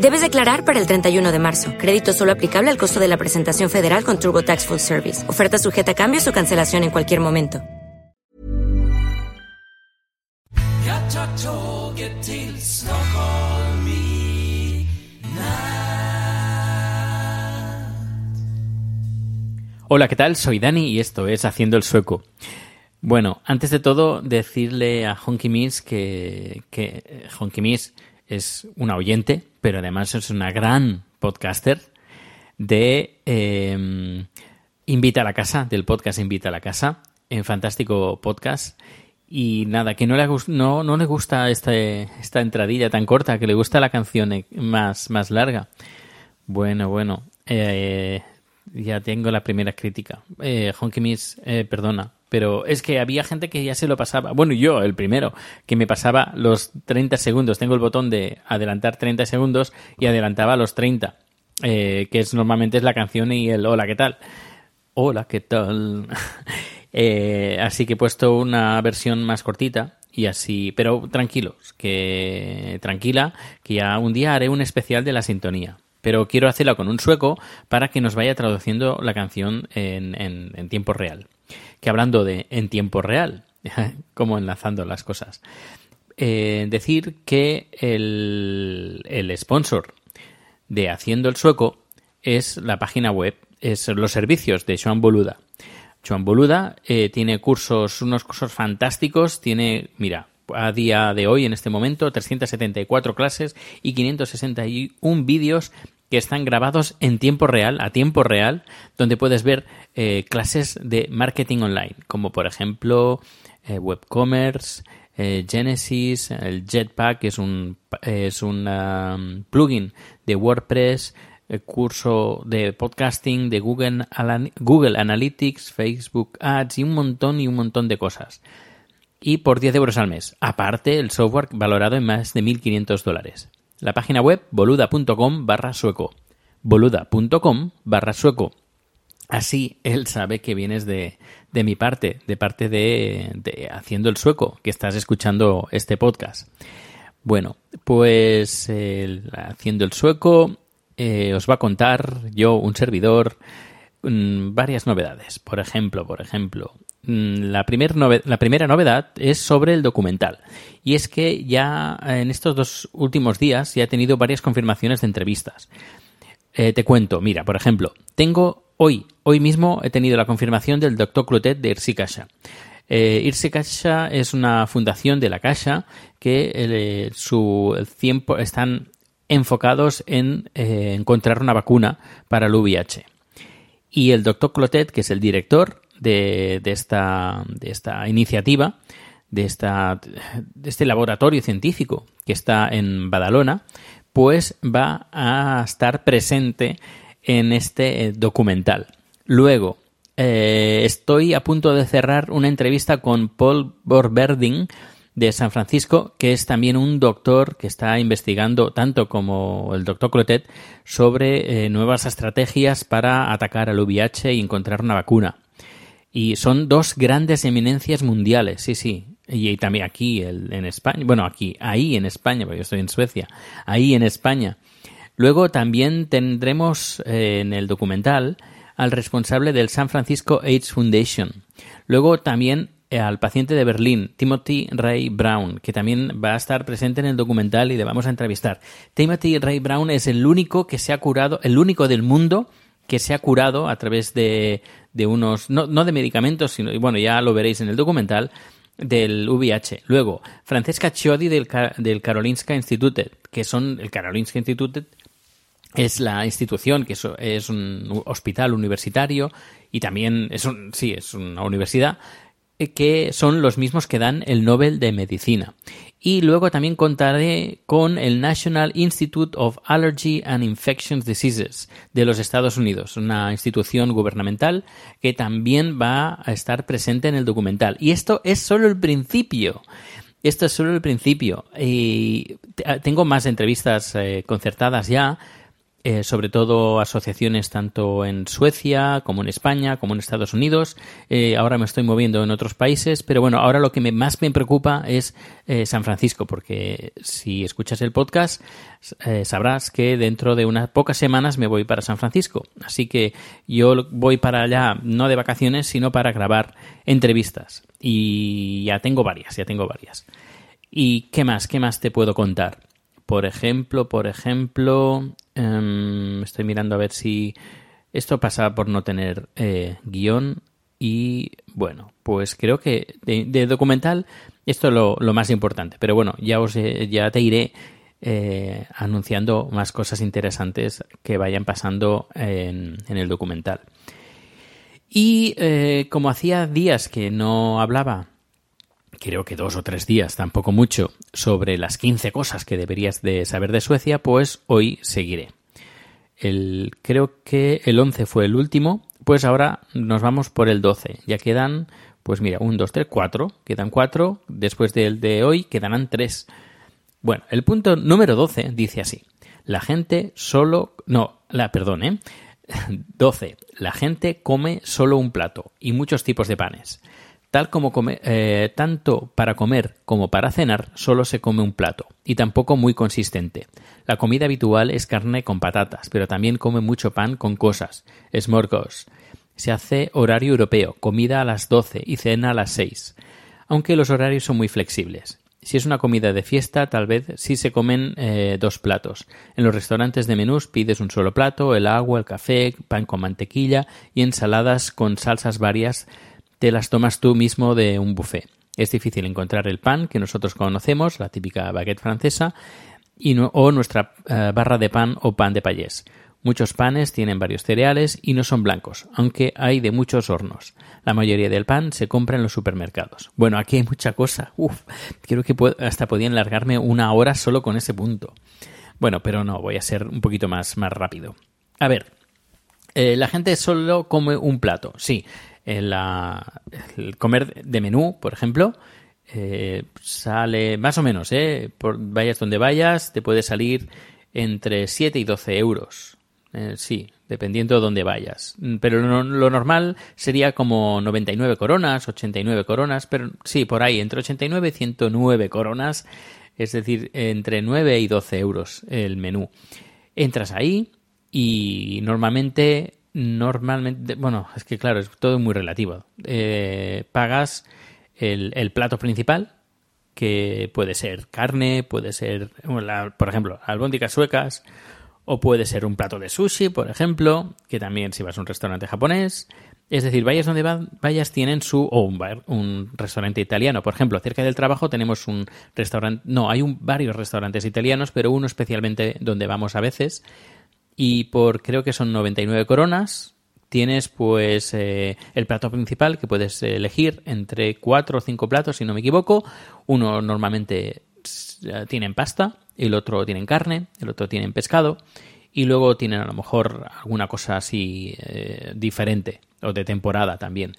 Debes declarar para el 31 de marzo. Crédito solo aplicable al costo de la presentación federal con TurboTax Full Service. Oferta sujeta a cambios o cancelación en cualquier momento. Hola, ¿qué tal? Soy Dani y esto es Haciendo el Sueco. Bueno, antes de todo, decirle a Honky Miss que, que eh, Honky Miss es una oyente, pero además es una gran podcaster de eh, Invita a la Casa, del podcast Invita a la Casa, en fantástico podcast. Y nada, que no le, no, no le gusta este, esta entradilla tan corta, que le gusta la canción e, más, más larga. Bueno, bueno, eh, ya tengo la primera crítica. Eh, Honky Miss, eh, perdona, pero es que había gente que ya se lo pasaba. Bueno, yo, el primero, que me pasaba los 30 segundos. Tengo el botón de adelantar 30 segundos y adelantaba los 30, eh, que es normalmente es la canción y el hola, ¿qué tal? Hola, ¿qué tal? eh, así que he puesto una versión más cortita y así, pero tranquilos, que tranquila, que ya un día haré un especial de la sintonía pero quiero hacerla con un sueco para que nos vaya traduciendo la canción en, en tiempo real que hablando de en tiempo real, como enlazando las cosas, eh, decir que el, el sponsor de Haciendo el Sueco es la página web, es los servicios de Joan Boluda. Joan Boluda eh, tiene cursos, unos cursos fantásticos, tiene, mira, a día de hoy, en este momento, 374 clases y 561 vídeos que están grabados en tiempo real, a tiempo real, donde puedes ver eh, clases de marketing online, como por ejemplo eh, WebCommerce, eh, Genesis, el Jetpack, que es un, es un um, plugin de WordPress, el curso de podcasting, de Google, Google Analytics, Facebook Ads y un montón y un montón de cosas. Y por 10 euros al mes. Aparte, el software valorado en más de 1.500 dólares. La página web boluda.com barra sueco. boluda.com barra sueco. Así él sabe que vienes de, de mi parte, de parte de, Haciendo el Sueco, que estás escuchando este podcast. Bueno, pues Haciendo el Sueco eh, os va a contar yo, un servidor, mm, varias novedades. Por ejemplo, por ejemplo, Mm, la, primera novedad es sobre el documental. Y es que ya en estos dos últimos días ya he tenido varias confirmaciones de entrevistas. Eh, te cuento, mira, por ejemplo, tengo hoy, hoy mismo he tenido la confirmación del doctor Clotet de Irsi Casa. Eh, Irsi es una fundación de la Casa que eh, su tiempo están enfocados en eh, encontrar una vacuna para el VIH. Y el doctor Clotet, que es el director, de, esta, de esta iniciativa, de, esta, de este laboratorio científico que está en Badalona, pues va a estar presente en este documental. Luego, eh, estoy a punto de cerrar una entrevista con Paul Borberding de San Francisco, que es también un doctor que está investigando, tanto como el doctor Clotet, sobre eh, nuevas estrategias para atacar al VIH y encontrar una vacuna. Y son dos grandes eminencias mundiales, sí, sí. Y, también aquí en España, bueno, aquí, ahí en España, porque yo estoy en Suecia, ahí en España. Luego también tendremos eh, en el documental al responsable del San Francisco AIDS Foundation. Luego también eh, al paciente de Berlín, Timothy Ray Brown, que también va a estar presente en el documental y le vamos a entrevistar. Timothy Ray Brown es el único que se ha curado, el único del mundo que se ha curado a través de, de unos, no, no de medicamentos, sino, bueno, ya lo veréis en el documental, del VIH. Luego, Francesca Chiodi del, del Karolinska Institute, que son el Karolinska Institute es la institución que es, un hospital universitario y también es un, sí, es una universidad eh, que son los mismos que dan el Nobel de Medicina. Y luego también contaré con el National Institute of Allergy and Infectious Diseases de los Estados Unidos, una institución gubernamental que también va a estar presente en el documental. Y esto es solo el principio. Esto es solo el principio. Y tengo más entrevistas eh, concertadas ya eh, sobre todo asociaciones tanto en Suecia como en España, como en Estados Unidos. Eh, ahora me estoy moviendo en otros países, pero bueno, ahora lo que más me preocupa es eh, San Francisco, porque si escuchas el podcast sabrás que dentro de unas pocas semanas me voy para San Francisco. Así que yo voy para allá no de vacaciones, sino para grabar entrevistas. Y ya tengo varias, ya tengo varias. ¿Y qué más? ¿Qué más te puedo contar? Por ejemplo, por ejemplo, em, estoy mirando a ver si esto pasa por no tener eh, guion y bueno, pues creo que de, documental esto es lo, más importante. Pero bueno, ya os eh, ya te iré eh, anunciando más cosas interesantes que vayan pasando en, en el documental. Y como hacía días que no hablaba creo que dos o tres días, tampoco mucho, sobre las 15 cosas que deberías de saber de Suecia, pues hoy seguiré. El, creo que el 11 fue el último, pues ahora nos vamos por el 12. Ya quedan, pues mira, un, dos, tres, cuatro. Quedan cuatro. Después del de hoy quedarán tres. Bueno, el punto número 12 dice así. La gente solo... No, la, perdón, ¿eh? 12. La gente come solo un plato y muchos tipos de panes. Tal como eh, tanto para comer como para cenar solo se come un plato, y tampoco muy consistente. La comida habitual es carne con patatas, pero también come mucho pan con cosas. Smorgos. Se hace horario europeo, comida a las 12 y cena a las 6. Aunque los horarios son muy flexibles. Si es una comida de fiesta, tal vez sí se comen eh, dos platos. En los restaurantes de menús pides un solo plato, el agua, el café, pan con mantequilla y ensaladas con salsas varias te las tomas tú mismo de un buffet. Es difícil encontrar el pan que nosotros conocemos, la típica baguette francesa, y o nuestra eh, barra de pan o pan de payés. Muchos panes tienen varios cereales y no son blancos, aunque hay de muchos hornos. La mayoría del pan se compra en los supermercados. Bueno, aquí hay mucha cosa. Uf, creo que hasta podían largarme una hora solo con ese punto. Bueno, pero no, voy a ser un poquito más, más rápido. A ver, eh, la gente solo come un plato, sí el comer de menú, por ejemplo, eh, sale más o menos, ¿eh? Por, vayas donde vayas, te puede salir entre 7 y 12 euros. Eh, sí, dependiendo de dónde vayas. Pero lo, normal sería como 99 coronas, 89 coronas, pero sí, por ahí, entre 89 y 109 coronas, es decir, entre 9 y 12 euros el menú. Entras ahí y normalmente normalmente, bueno, es que claro, es todo muy relativo. Eh, pagas el, plato principal, que puede ser carne, puede ser, por ejemplo, albóndigas suecas, o puede ser un plato de sushi, por ejemplo, que también si vas a un restaurante japonés. Es decir, vayas donde vayas tienen su, o un, bar, un restaurante italiano. Por ejemplo, cerca del trabajo tenemos un restaurante, no, hay un, varios restaurantes italianos, pero uno especialmente donde vamos a veces, y por creo que son 99 coronas tienes pues eh, el plato principal que puedes elegir entre cuatro o cinco platos si no me equivoco. Uno normalmente tiene pasta el otro tiene carne el otro tiene pescado y luego tienen a lo mejor alguna cosa así eh, diferente o de temporada también.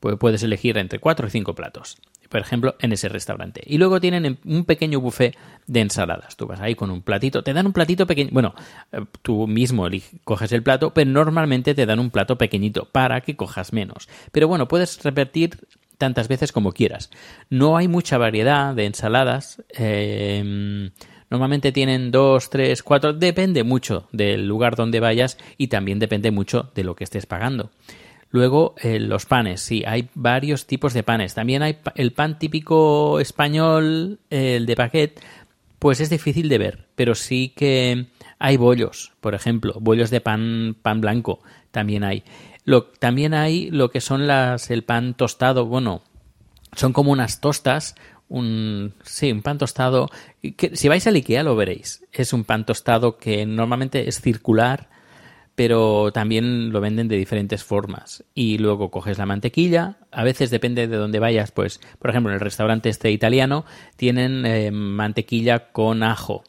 Puedes elegir entre cuatro y cinco platos por ejemplo, en ese restaurante. Y luego tienen un pequeño buffet de ensaladas. Tú vas ahí con un platito, te dan un platito pequeño, bueno, eh, tú mismo coges el plato, pero normalmente te dan un plato pequeñito para que cojas menos. Pero bueno, puedes repetir tantas veces como quieras. No hay mucha variedad de ensaladas. Em, normalmente tienen dos, tres, cuatro, depende mucho del lugar donde vayas y también depende mucho de lo que estés pagando. Luego, eh, los panes, sí, hay varios tipos de panes. También hay el pan típico español, el de paquet, pues es difícil de ver, pero sí que hay bollos, por ejemplo, bollos de pan, pan blanco, también hay. Lo, también hay lo que son las, el pan tostado, bueno, son como unas tostas, un, sí, un pan tostado, si vais al Ikea lo veréis, es un pan tostado que normalmente es circular, pero también lo venden de diferentes formas. Y luego coges la mantequilla, a veces depende de dónde vayas, pues, por ejemplo, en el restaurante este italiano tienen eh, mantequilla con ajo.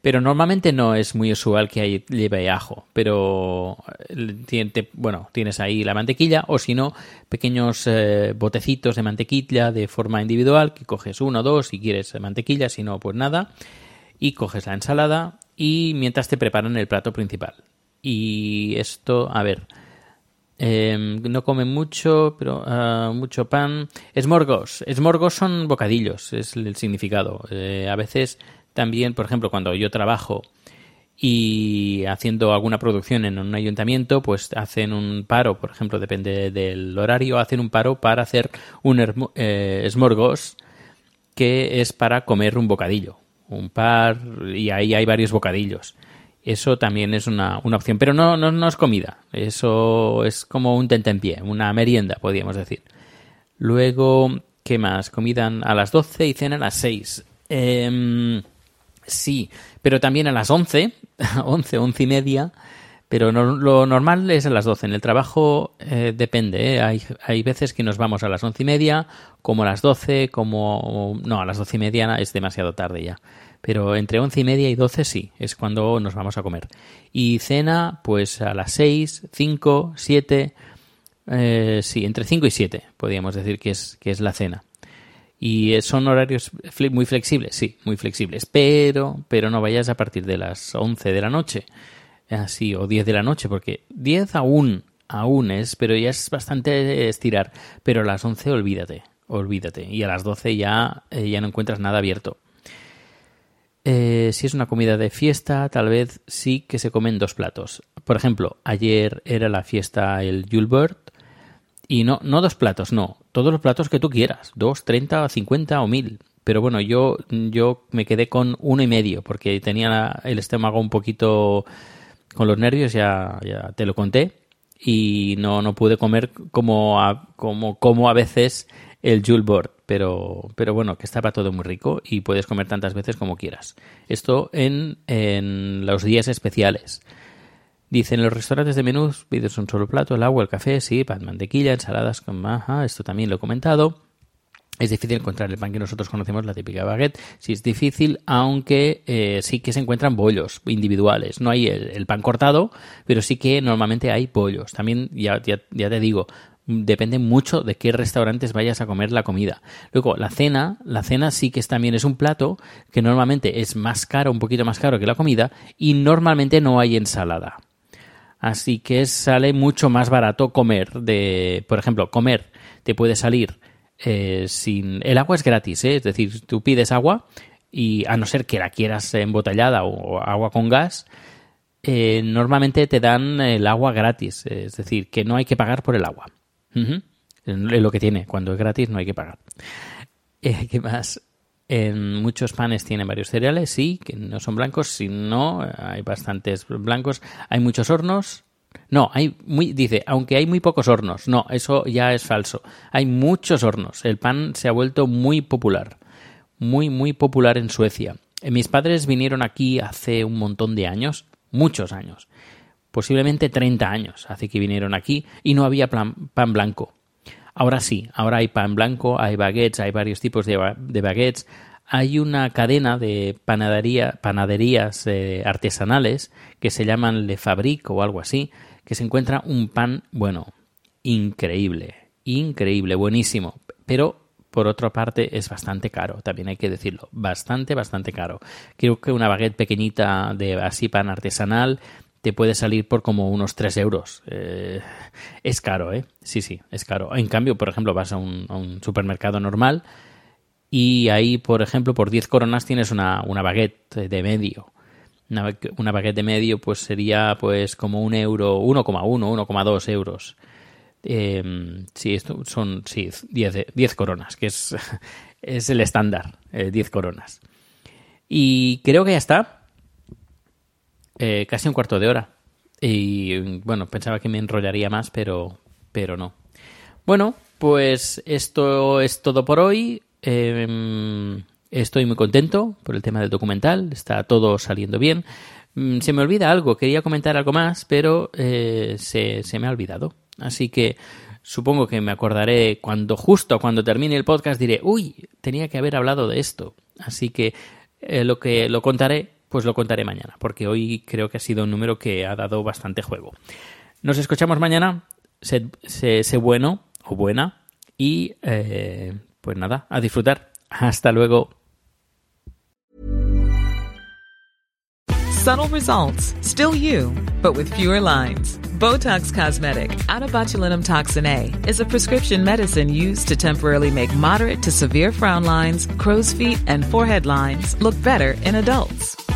Pero normalmente no es muy usual que lleve ajo, pero eh, bueno, tienes ahí la mantequilla o si no, pequeños eh, botecitos de mantequilla de forma individual que coges uno o dos si quieres mantequilla, si no, pues nada, y coges la ensalada y mientras te preparan el plato principal. Y esto, a ver, em, no comen mucho, pero ah, mucho pan. Esmorgos. Esmorgos son bocadillos, es el significado. Eh, a veces también, por ejemplo, cuando yo trabajo y haciendo alguna producción en un ayuntamiento, pues hacen un paro, por ejemplo, depende del horario, hacen un paro para hacer un eh, esmorgos que es para comer un bocadillo, un par, y ahí hay varios bocadillos. Eso también es una, una opción, pero no, no, no, es comida, eso es como un tentempié, una merienda, podríamos decir. Luego, ¿qué más? Comida a las 12 y cena a las 6. Eh, Sí, pero también a las 11, 11, 11 y media, pero lo normal es a las 12. En el trabajo eh, depende, ¿eh? hay, hay veces que nos vamos a las 11 y media, como a las 12, como... No, a las 12 y media es demasiado tarde ya. Pero entre 11 y media y 12 sí, es cuando nos vamos a comer. Y cena, pues a las 6, 5, 7... Eh, sí, entre 5 y 7 podríamos decir que es, que es la cena. Y eh, son horarios muy flexibles, sí, muy flexibles, pero, pero no vayas a partir de las 11 de la noche, así, o 10 de la noche, porque 10 aún, aún es, pero ya es bastante estirar, pero a las 11 olvídate, olvídate, y a las 12 ya, eh, ya no encuentras nada abierto. Eh, si es una comida de fiesta, tal vez sí que se comen dos platos. Por ejemplo, ayer era la fiesta el Julbert, y no, no dos platos, no, todos los platos que tú quieras, dos, treinta, cincuenta o mil. Pero bueno, yo, yo me quedé con uno y medio, porque tenía el estómago un poquito con los nervios, ya, ya te lo conté, y no, no pude comer como a, como, como a veces el Julebord, pero, pero bueno, que estaba todo muy rico y puedes comer tantas veces como quieras. Esto en, en los días especiales. Dicen los restaurantes de menús pides un solo plato, el agua, el café, sí, pan, mantequilla, ensaladas con maja, esto también lo he comentado. Es difícil encontrar el pan que nosotros conocemos, la típica baguette. Sí es difícil, aunque eh, sí que se encuentran bollos individuales. No hay el, pan cortado, pero sí que normalmente hay bollos. También, ya, ya, ya, te digo, depende mucho de qué restaurantes vayas a comer la comida. Luego, la cena, la cena sí que es, también es un plato que normalmente es más caro, un poquito más caro que la comida, y normalmente no hay ensalada. Así que sale mucho más barato comer. De, por ejemplo, comer te puede salir eh, sin. El agua es gratis, ¿eh? es decir, tú pides agua y a no ser que la quieras embotellada o, agua con gas, eh, normalmente te dan el agua gratis. Es decir, que no hay que pagar por el agua. Es lo que tiene. Cuando es gratis no hay que pagar. ¿Qué más? En muchos panes tienen varios cereales, sí, que no son blancos, sino hay bastantes blancos. Hay muchos hornos. No, hay muy, dice, aunque hay muy pocos hornos. No, eso ya es falso. Hay muchos hornos. El pan se ha vuelto muy popular. Muy, muy popular en Suecia. Eh, mis padres vinieron aquí hace un montón de años, muchos años. Posiblemente 30 años hace que vinieron aquí y no había pan blanco. Ahora sí, ahora hay pan blanco, hay baguettes, hay varios tipos de, baguettes. Hay una cadena de panadería, panaderías eh, artesanales que se llaman Le Fabrique o algo así, que se encuentra un pan, bueno, increíble, increíble, buenísimo, pero por otra parte es bastante caro, también hay que decirlo, bastante, bastante caro. Creo que una baguette pequeñita de así pan artesanal te puede salir por como unos 3 euros. Eh, es caro, ¿eh? Sí, sí, es caro. En cambio, por ejemplo, vas a un, supermercado normal y ahí, por ejemplo, por 10 coronas tienes una, una baguette de medio. Una, una, baguette de medio pues sería pues como un euro, 1,1, 1,2 euros. Eh, sí, esto son sí, 10, 10 coronas, que es, es el estándar, 10 eh, coronas. Y creo que ya está. Eh, casi un cuarto de hora. Y bueno, pensaba que me enrollaría más, pero, pero no. Bueno, pues esto es todo por hoy. Em, estoy muy contento por el tema del documental. Está todo saliendo bien. Mm, se me olvida algo, quería comentar algo más, pero eh, se, se, me ha olvidado. Así que supongo que me acordaré cuando justo cuando termine el podcast diré, uy, tenía que haber hablado de esto. Así que eh, lo que lo contaré, pues lo contaré mañana, porque hoy creo que ha sido un número que ha dado bastante juego. Nos escuchamos mañana. Sé, sé, bueno o buena y eh, pues nada, a disfrutar. Hasta luego. Subtle results, still you, but with fewer lines. Botox Cosmetic, out of botulinum toxin A, is a prescription medicine used to temporarily make moderate to severe frown lines, crow's feet, and forehead lines look better in adults.